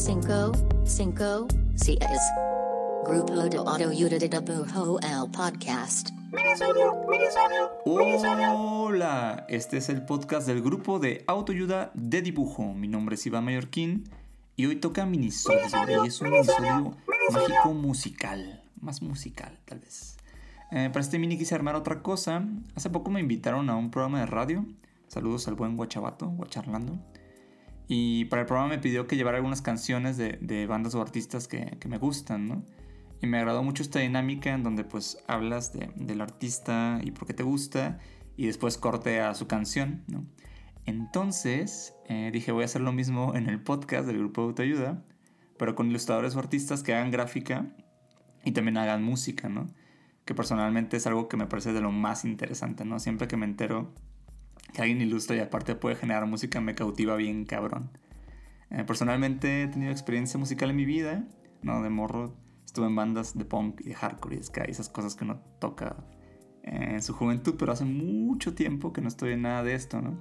cinco, cinco, seis. Grupo de Autoayuda de Dibujo el podcast. Hola, este es el podcast del grupo de autoayuda de dibujo. Mi nombre es Iván Mallorquín y hoy toca minisodio y es un minisodio mágico musical, más musical tal vez. Eh, para este mini quise armar otra cosa. Hace poco me invitaron a un programa de radio. Saludos al buen Guachabato, Guacharlando. Y para el programa me pidió que llevara algunas canciones de, de bandas o artistas que, que, me gustan, ¿no? Y me agradó mucho esta dinámica en donde pues hablas de, del artista y por qué te gusta y después corte a su canción, ¿no? Entonces eh, dije voy a hacer lo mismo en el podcast del grupo de autoayuda, pero con ilustradores o artistas que hagan gráfica y también hagan música, ¿no? que personalmente es algo que me parece de lo más interesante, ¿no? Siempre que me entero que alguien ilustra y aparte puede generar música, me cautiva bien cabrón. Eh, personalmente he tenido experiencia musical en mi vida, ¿no? De morro estuve en bandas de punk y de hardcore y ska esas cosas que uno toca en su juventud, pero hace mucho tiempo que no estoy en nada de esto, ¿no?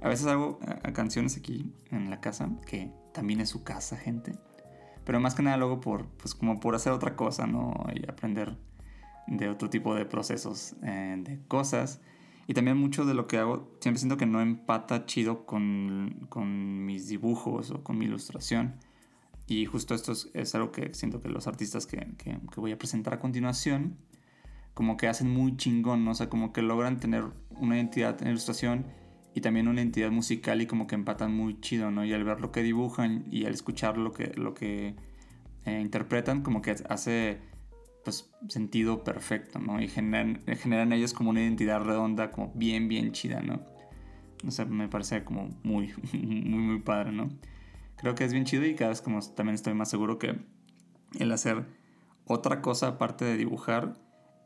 A veces hago eh, canciones aquí en la casa, que también es su casa, gente. Pero más que nada luego por, pues como por hacer otra cosa, ¿no? Y aprender de otro tipo de procesos, eh, de cosas. Y también mucho de lo que hago, siempre siento que no empata chido con, con mis dibujos o con mi ilustración. Y justo esto es, algo que siento que los artistas que, que, voy a presentar a continuación, como que hacen muy chingón, ¿no? o sea, como que logran tener una identidad en ilustración y también una identidad musical y como que empatan muy chido, ¿no? Y al ver lo que dibujan y al escuchar lo que, lo que eh, interpretan, como que hace pues, sentido perfecto, ¿no? Y generan, generan ellos como una identidad redonda, como bien, bien chida, ¿no? O sea, me parece como muy, muy, muy padre, ¿no? Creo que es bien chido y cada vez como también estoy más seguro que el hacer otra cosa aparte de dibujar,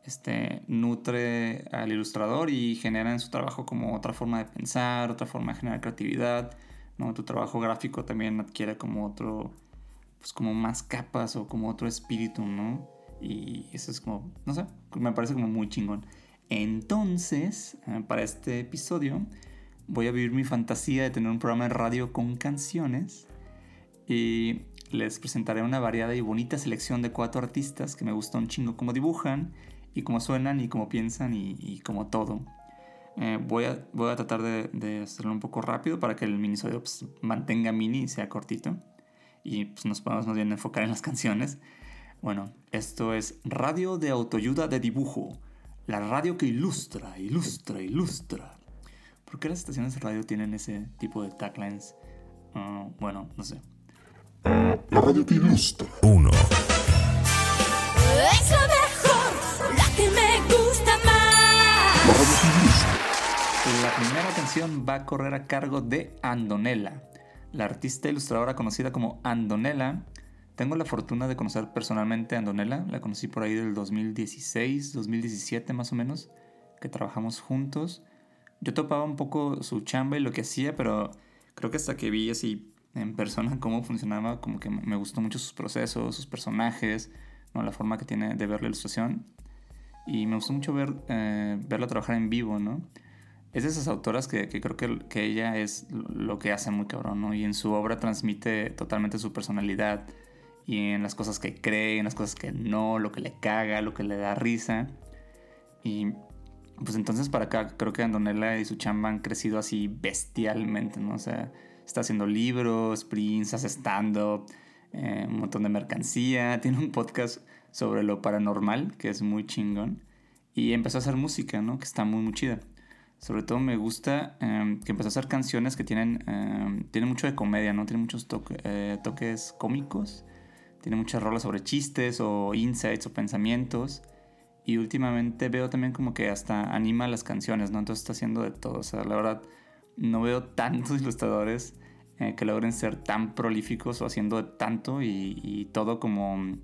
este, nutre al ilustrador y genera en su trabajo como otra forma de pensar, otra forma de generar creatividad, ¿no? Tu trabajo gráfico también adquiere como otro, pues como más capas o como otro espíritu, ¿no? Y eso es como, no sé, me parece como muy chingón. Entonces, eh, para este episodio, voy a vivir mi fantasía de tener un programa de radio con canciones. Y les presentaré una variada y bonita selección de cuatro artistas que me gusta un chingo cómo dibujan, y cómo suenan, y cómo piensan, y, como todo. Eh, voy, a, voy a tratar de, hacerlo un poco rápido para que el minisodio pues, mantenga mini y sea cortito. Y pues, nos podamos más bien enfocar en las canciones. Bueno, esto es Radio de Autoayuda de Dibujo, la radio que ilustra, ilustra, ilustra. ¿Por qué las estaciones de radio tienen ese tipo de taglines? Uh, bueno, no sé. La radio que ilustra. Uno. Es la mejor, la que me gusta más. La radio que ilustra. La primera canción va a correr a cargo de Andonela, la artista ilustradora conocida como Andonela tengo la fortuna de conocer personalmente a Andonela, la conocí por ahí del 2016, 2017 más o menos, que trabajamos juntos. Yo topaba un poco su chamba y lo que hacía, pero creo que hasta que vi así en persona cómo funcionaba, como que me gustó mucho sus procesos, sus personajes, ¿no? la forma que tiene de ver la ilustración. Y me gustó mucho ver, eh, verla trabajar en vivo, ¿no? Es de esas autoras que, que creo que, que, ella es lo que hace muy cabrón, ¿no? Y en su obra transmite totalmente su personalidad, y en las cosas que cree, en las cosas que no, lo que le caga, lo que le da risa. Y pues entonces para acá creo que Andonella y su chamba han crecido así bestialmente, ¿no? O sea, está haciendo libros, prints, hace stand-up, eh, un montón de mercancía, tiene un podcast sobre lo paranormal, que es muy chingón, y empezó a hacer música, ¿no? Que está muy, muy chida. Sobre todo me gusta em, que empezó a hacer canciones que tienen, em, tienen mucho de comedia, ¿no? Tienen muchos eh, toques cómicos tiene muchas rolas sobre chistes o insights o pensamientos. Y últimamente veo también como que hasta anima las canciones, ¿no? Entonces está haciendo de todo. O sea, la verdad, no veo tantos ilustradores eh, que logren ser tan prolíficos o haciendo de tanto y, todo como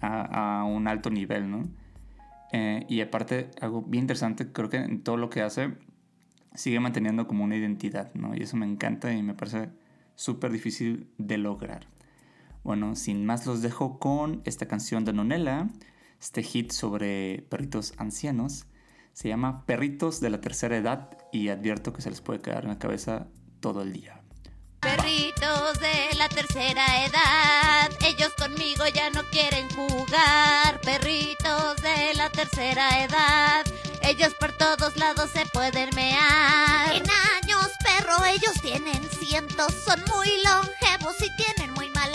a, un alto nivel, ¿no? Eh, y aparte, algo bien interesante, creo que en todo lo que hace sigue manteniendo como una identidad, ¿no? Y eso me encanta y me parece súper difícil de lograr. Bueno, sin más los dejo con esta canción de Nonela, este hit sobre perritos ancianos. Se llama Perritos de la tercera edad y advierto que se les puede quedar en la cabeza todo el día. Perritos de la tercera edad, ellos conmigo ya no quieren jugar. Perritos de la tercera edad, ellos por todos lados se pueden mear. En años, perro, ellos tienen cientos, son muy longevos y tienen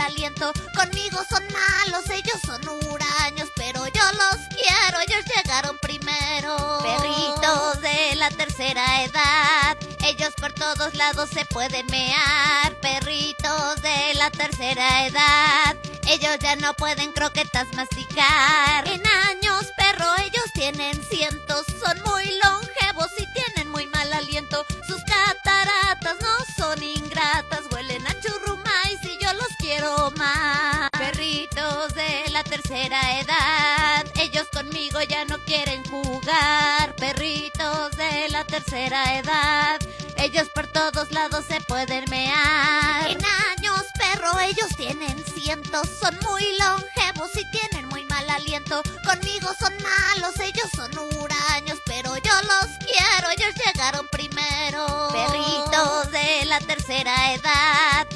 Conmigo son malos, ellos son huraños, pero yo los quiero, ellos llegaron primero. Perritos de la tercera edad, ellos por todos lados se pueden mear. Perritos de la tercera edad, ellos ya no pueden croquetas masticar. En años, perro, ellos tienen cientos, son muy longevos y tienen muy mal aliento. Sus cataratas no tercera edad, ellos conmigo ya no quieren jugar. Perritos de la tercera edad, ellos por todos lados se pueden mear. En años, perro, ellos tienen cientos, son muy longevos y tienen muy mal aliento. Conmigo son malos, ellos son huraños, pero yo los quiero, ellos llegaron primero. Perritos de la tercera edad,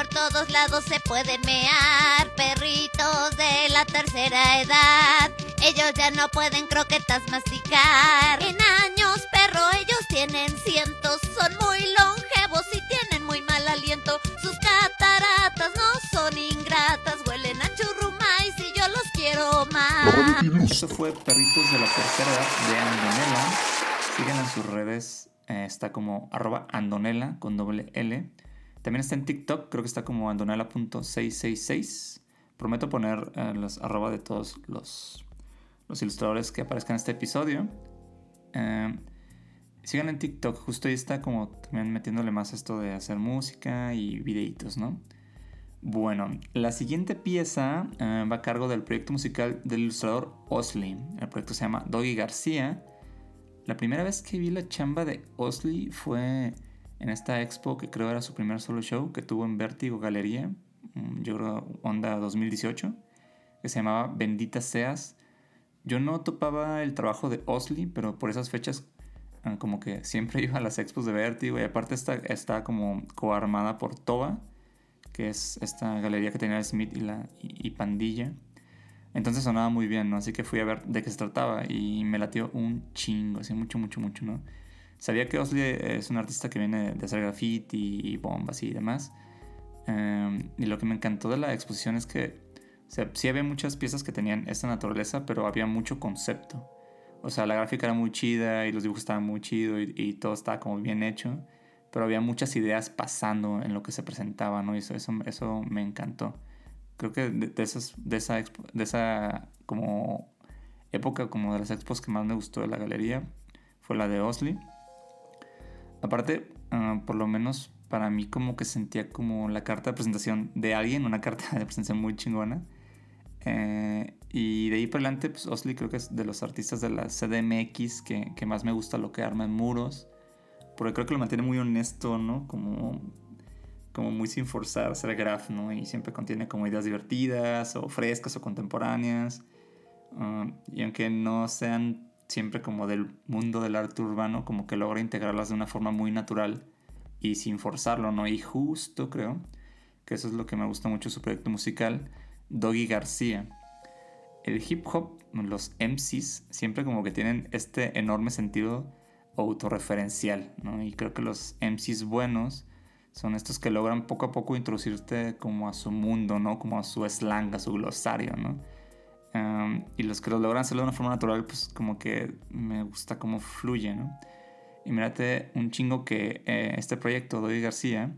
por todos lados se pueden mear. Perritos de la tercera edad, ellos ya no pueden croquetas masticar. En años, perro, ellos tienen cientos, son muy longevos y tienen muy mal aliento. Sus cataratas no son ingratas, huelen a churrumais y yo los quiero más. Eso fue Perritos de la Tercera Edad de Andonela. Sigan en sus redes. eh, está como arroba Andonela con doble L. También está en TikTok. Creo que está como andonela.666. Prometo poner eh, los arroba de todos los, los ilustradores que aparezcan en este episodio. Eh, sigan en TikTok. Justo ahí está como también metiéndole más esto de hacer música y videitos, ¿no? Bueno, la siguiente pieza eh, va a cargo del proyecto musical del ilustrador Osley. El proyecto se llama Doggy García. La primera vez que vi la chamba de Osley fue en esta expo que creo era su primer solo show que tuvo en Vértigo Galería, mm, yo creo onda 2018, que se llamaba Bendita Seas. Yo no topaba el trabajo de Osley, pero por esas fechas eh, como que siempre iba a las expos de Vértigo y aparte está, está como coarmada por Toba que es esta galería que tenía Smith y, la, y Pandilla. Entonces sonaba muy bien, ¿no? Así que fui a ver de qué se trataba y me latió un chingo, así mucho, mucho, mucho, ¿no? Sabía que Osley es un artista que viene de hacer graffiti y bombas y demás. Eh, y lo que me encantó de la exposición es que, o sea, sí había muchas piezas que tenían esta naturaleza, pero había mucho concepto. O sea, la gráfica era muy chida y los dibujos estaban muy chidos y, y todo estaba como bien hecho pero había muchas ideas pasando en lo que se presentaba, ¿no? Y eso, eso, me encantó. Creo que de, esas, de, esa de esa como época, como de las expos que más me gustó de la galería, fue la de Osley. Aparte, ah, por lo menos para mí como que sentía como la carta de presentación de alguien, una carta de presentación muy chingona. Eh, y de ahí para adelante, pues creo que es de los artistas de la CDMX que, que más me gusta lo que arma en muros porque creo que lo mantiene muy honesto, ¿no? Como, como muy sin forzar ser graf, ¿no? Y siempre contiene como ideas divertidas o frescas o contemporáneas. Uh, y aunque no sean siempre como del mundo del arte urbano, como que logra integrarlas de una forma muy natural y sin forzarlo, ¿no? Y justo creo que eso es lo que me gusta mucho de su proyecto musical, Doggy García. El hip hop, los MCs, siempre como que tienen este enorme sentido autorreferencial, ¿no? Y creo que los MCs buenos son estos que logran poco a poco introducirte como a su mundo, ¿no? Como a su slang, a su glosario, ¿no? Um, y los que lo logran hacerlo de una forma natural, pues como que me gusta cómo fluye, ¿no? Y mírate un chingo que eh, este proyecto, Doy García,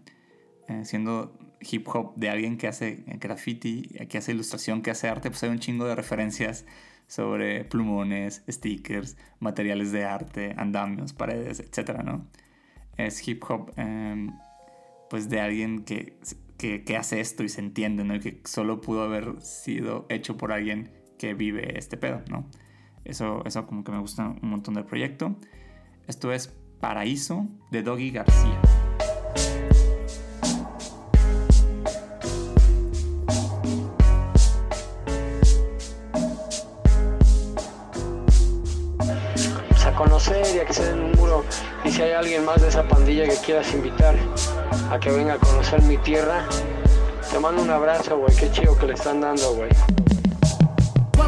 eh, siendo hip hop de alguien que hace graffiti, que hace ilustración, que hace arte, pues hay un chingo de referencias sobre plumones, stickers, materiales de arte, andamios, paredes, etc. ¿no? Es hip hop eh, pues de alguien que, que, que, hace esto y se entiende, ¿no? Y que solo pudo haber sido hecho por alguien que vive este pedo, ¿no? Eso, eso como que me gusta un montón del proyecto. Esto es Paraíso de Doggy García. Conocer y a un muro. Y si hay alguien más de esa pandilla que quieras invitar a que venga a conocer mi tierra, te mando un abrazo, güey. Qué chido que le están dando, güey.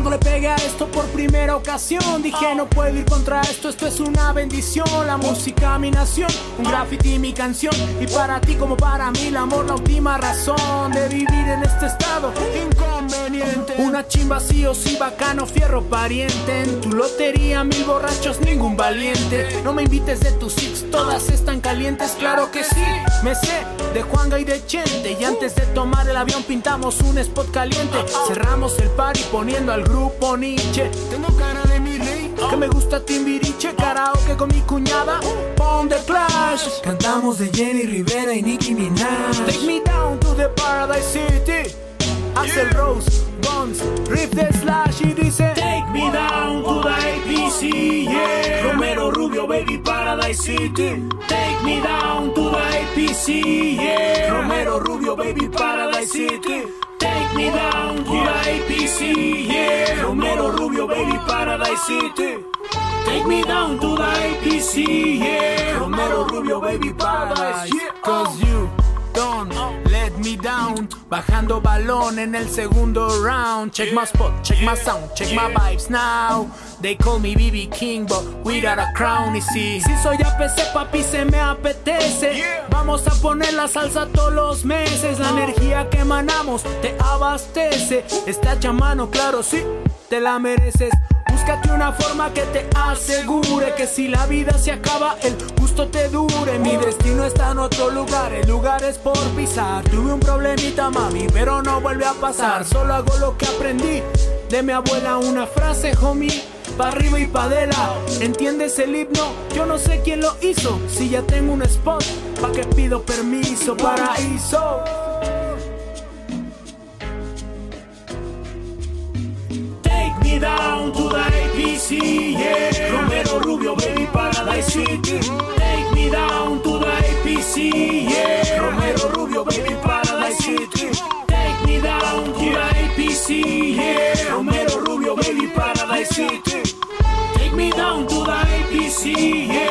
Cuando le pegué a esto por primera ocasión Dije no puedo ir contra esto, esto es una bendición La música mi nación, un graffiti mi canción Y para ti como para mí el amor la última razón De vivir en este estado inconveniente Una chimba sí o sí bacano, fierro pariente En tu lotería mil borrachos, ningún valiente No me invites de tus six, todas están calientes Claro que sí, me sé de Juanga y de Chente Y antes de tomar el avión pintamos un spot caliente Cerramos el party poniendo al grupo Nietzsche. Tengo cara de mi rey, que me gusta Timbiriche, karaoke con mi cuñada. Pon the Clash, cantamos de Jenny Rivera y Nicki Minaj. Take me down to the Paradise City. Rose, Bones, Rip the Slash y dice Take me down to the APC, yeah. Romero Rubio, baby, Paradise City. Take me down to the APC, yeah. Romero Rubio, baby, Paradise City. Take me down to the APC, yeah. Romero Rubio, baby, Paradise City. Take me down to the APC, yeah. Romero Rubio, baby, Paradise Cause Bajando balón en el segundo round. Check my spot, check my sound, check my vibes now. They call me BB King, but without a crown. Y si, si soy APC, papi, se me apetece. Vamos a poner la salsa todos los meses. La energía que emanamos te abastece. Está hecha a mano, claro, sí, te la mereces. Búscate una forma que te asegure que si la vida se acaba, el gusto te dure. Mi destino está en otro lugar, el lugar es por pisar. Tuve un problemita, mami, pero no vuelve a pasar. Solo hago lo que aprendí de mi abuela, una frase, homie. Pa' arriba y pa' de lado, ¿entiendes el himno? Yo no sé quién lo hizo, si ya tengo un spot, pa' que pido permiso, paraíso. To the APC, yeah. Romero Rubio, baby, Paradise City. Take me down to the APC, yeah. Romero Rubio, baby, Paradise City. Take me down to the APC, yeah. Romero Rubio, baby, Paradise City. Take me down to the APC, yeah.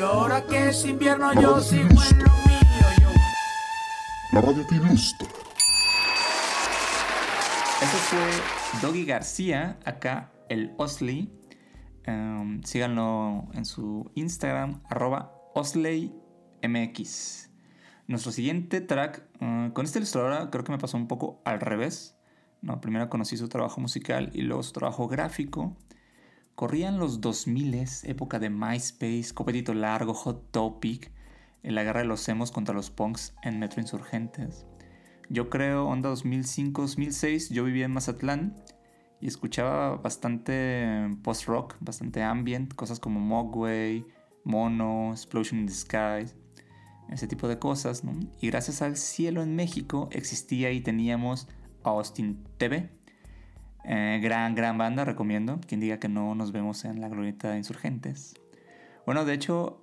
Frío. Ahora que es invierno, yo sigo en lo mío. Yo La radio te ilustra. Eso fue Doggy García, acá el Osley. Em, síganlo en su Instagram, arroba OsleyMX. Nuestro siguiente track, eh, con esta ilustradora creo que me pasó un poco al revés. No, primero conocí su trabajo musical y luego su trabajo gráfico. Corrían los 2000, época de MySpace, Copetito Largo, Hot Topic, en la guerra de los emos contra los punks en Metro Insurgentes. Yo creo, onda 2005-2006, yo vivía en Mazatlán y escuchaba bastante post-rock, bastante ambient, cosas como Mogwai, Mono, Explosion in the Sky, ese tipo de cosas, ¿no? Y gracias al cielo en México existía y teníamos Austin TV. Eh, gran, gran banda, recomiendo. Quien diga que no nos vemos en la glorieta de Insurgentes. Bueno, de hecho,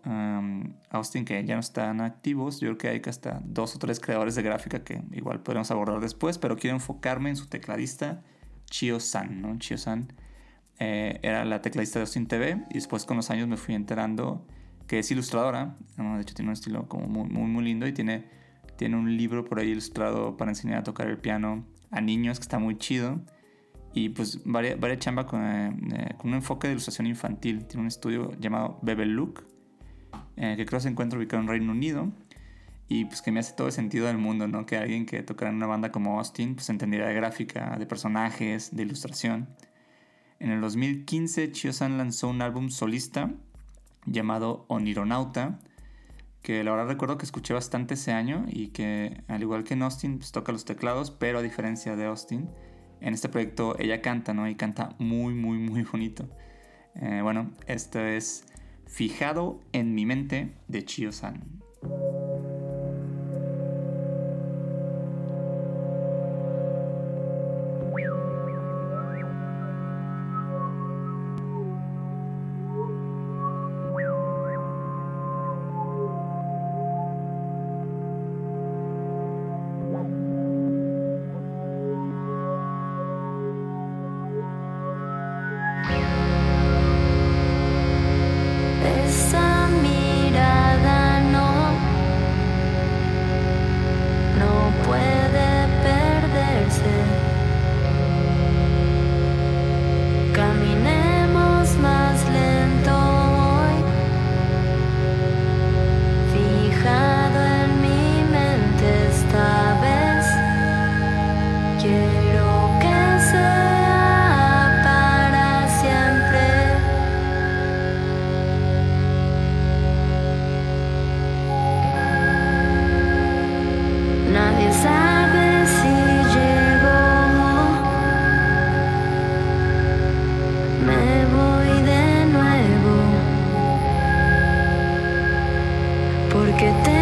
Austin, que ya no están activos, yo creo que hay hasta dos o tres creadores de gráfica que igual podremos abordar después, pero quiero enfocarme en su tecladista, Chio San. Chio San eh, era la tecladista de Austin TV y después con los años me fui enterando que es ilustradora, de hecho tiene un estilo como muy, muy, muy lindo y tiene, tiene un libro por ahí ilustrado para enseñar a tocar el piano a niños que está muy chido. Y pues varias, varias chamba con, eh, con, un enfoque de ilustración infantil. Tiene un estudio llamado Bebe Look, eh, que creo se encuentra ubicado en Reino Unido. Y pues que me hace todo el sentido del mundo, ¿no? Que alguien que tocara en una banda como Austin, pues entendiera de gráfica, de personajes, de ilustración. En el 2015, Chio-san lanzó un álbum solista llamado Onironauta, que la verdad recuerdo que escuché bastante ese año y que al igual que en Austin, pues toca los teclados, pero a diferencia de Austin, en este proyecto ella canta, ¿no? Y canta muy, muy, muy bonito. Eh, bueno, esto es Fijado en mi mente de Chio-san. Porque tengo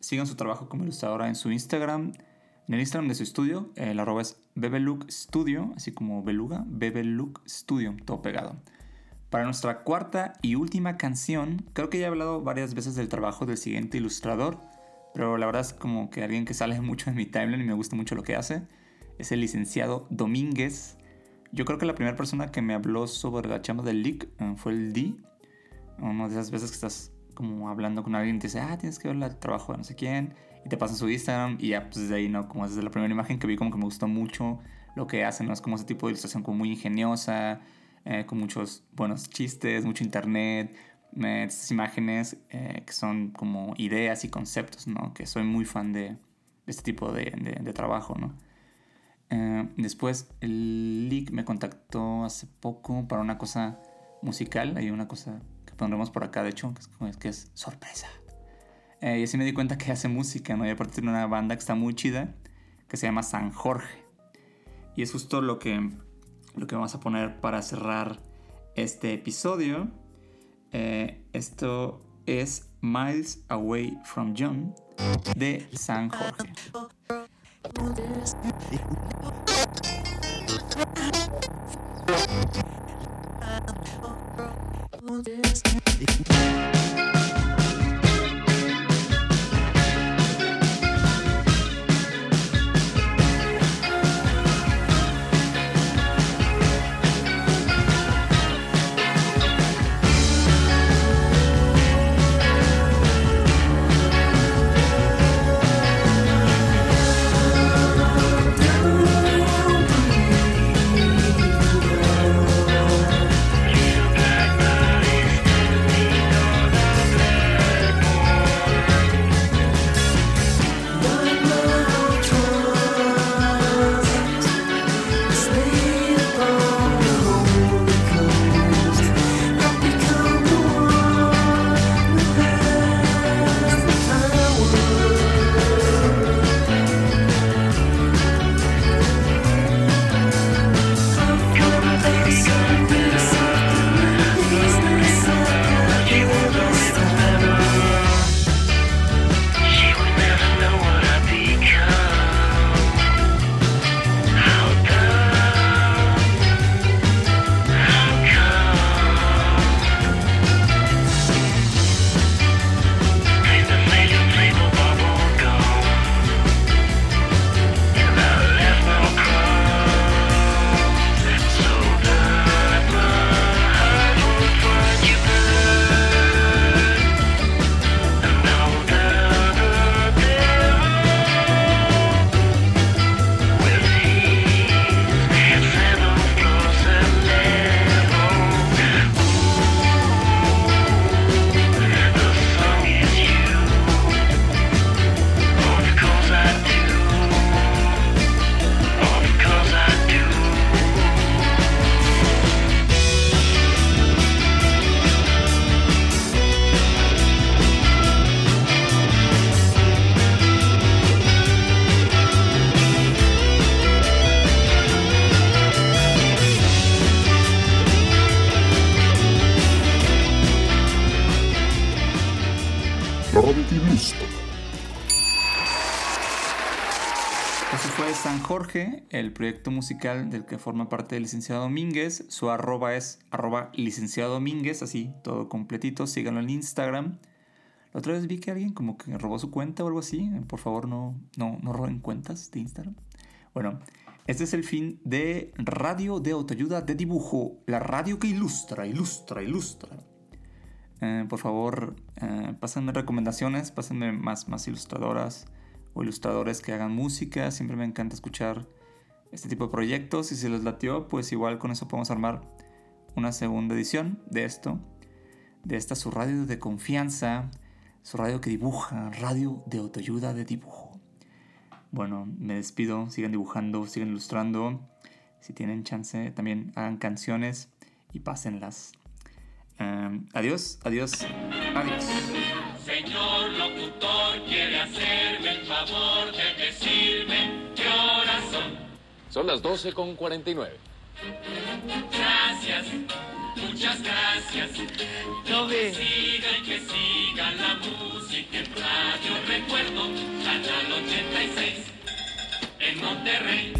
Sigan su trabajo como ilustradora en su Instagram. En el Instagram de su estudio, el arroba es Bebelook Studio, así como beluga, Bebelook Studio, todo pegado. Para nuestra cuarta y última canción, creo que ya he hablado varias veces del trabajo del siguiente ilustrador, pero la verdad es como que alguien que sale mucho en mi timeline y me gusta mucho lo que hace. Es el licenciado Domínguez. Yo creo que la primera persona que me habló sobre la chamba del leak eh, fue el D. Una de esas veces que estás como hablando con alguien te dice, ah, tienes que ver el trabajo de no sé quién, y te pasan su Instagram, y ya, pues desde ahí, ¿no? Como desde la primera imagen que vi, como que me gustó mucho lo que hacen, ¿no? Es como ese tipo de ilustración como muy ingeniosa, eh, con muchos buenos chistes, mucho internet, eh, estas imágenes eh, que son como ideas y conceptos, ¿no? Que soy muy fan de, de este tipo de, de- de trabajo, ¿no? Eh, después, el Leak me contactó hace poco para una cosa musical. Hay una cosa pondremos por acá, de hecho, que es, que es sorpresa. Eh, y así me di cuenta que hace música, ¿no? Y aparte tiene una banda que está muy chida, que se llama San Jorge. Y es justo lo que, lo que vamos a poner para cerrar este episodio. Eh, esto es Miles Away from John de San Jorge. La El proyecto musical del que forma parte el licenciado Domínguez. Su arroba es arroba licenciado Domínguez, así, todo completito. Síganlo en Instagram. La otra vez vi que alguien como que robó su cuenta o algo así. Por favor, no, no, no roben cuentas de Instagram. Bueno, este es el fin de Radio de Autoayuda de Dibujo. La radio que ilustra, ilustra, ilustra. Eh, por favor, eh, pásenme recomendaciones, pásenme más, más ilustradoras o ilustradores que hagan música. Siempre me encanta escuchar este tipo de proyectos. Y si les latió, pues igual con eso podemos armar una segunda edición de esto. De esta su radio de confianza, su radio que dibuja, radio de autoayuda de dibujo. Bueno, me despido. Sigan dibujando, sigan ilustrando. Si tienen chance, también hagan canciones y pásenlas. Eh, adiós, adiós, adiós. Son las 12 con 49. Gracias, muchas gracias. No ve. Siga y que siga la música en Radio Recuerdo, Canal 86, en Monterrey.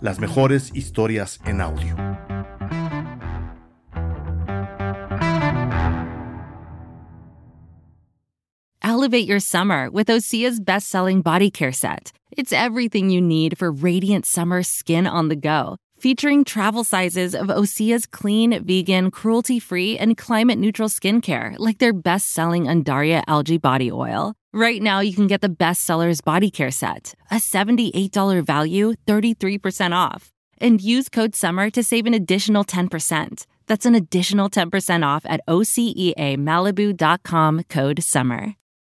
las mejores historias en audio. Elevate your summer with Osea's best selling body care set. It's everything you need for radiant summer skin on the go, featuring travel sizes of Osea's clean, vegan, cruelty free, and climate neutral skincare, like their best selling Undaria algae body oil. Right now, you can get the bestsellers body care set, a $78 value, 33% off. And use code SUMMER to save an additional 10%. That's an additional 10% off at OCEAMalibu.com code SUMMER.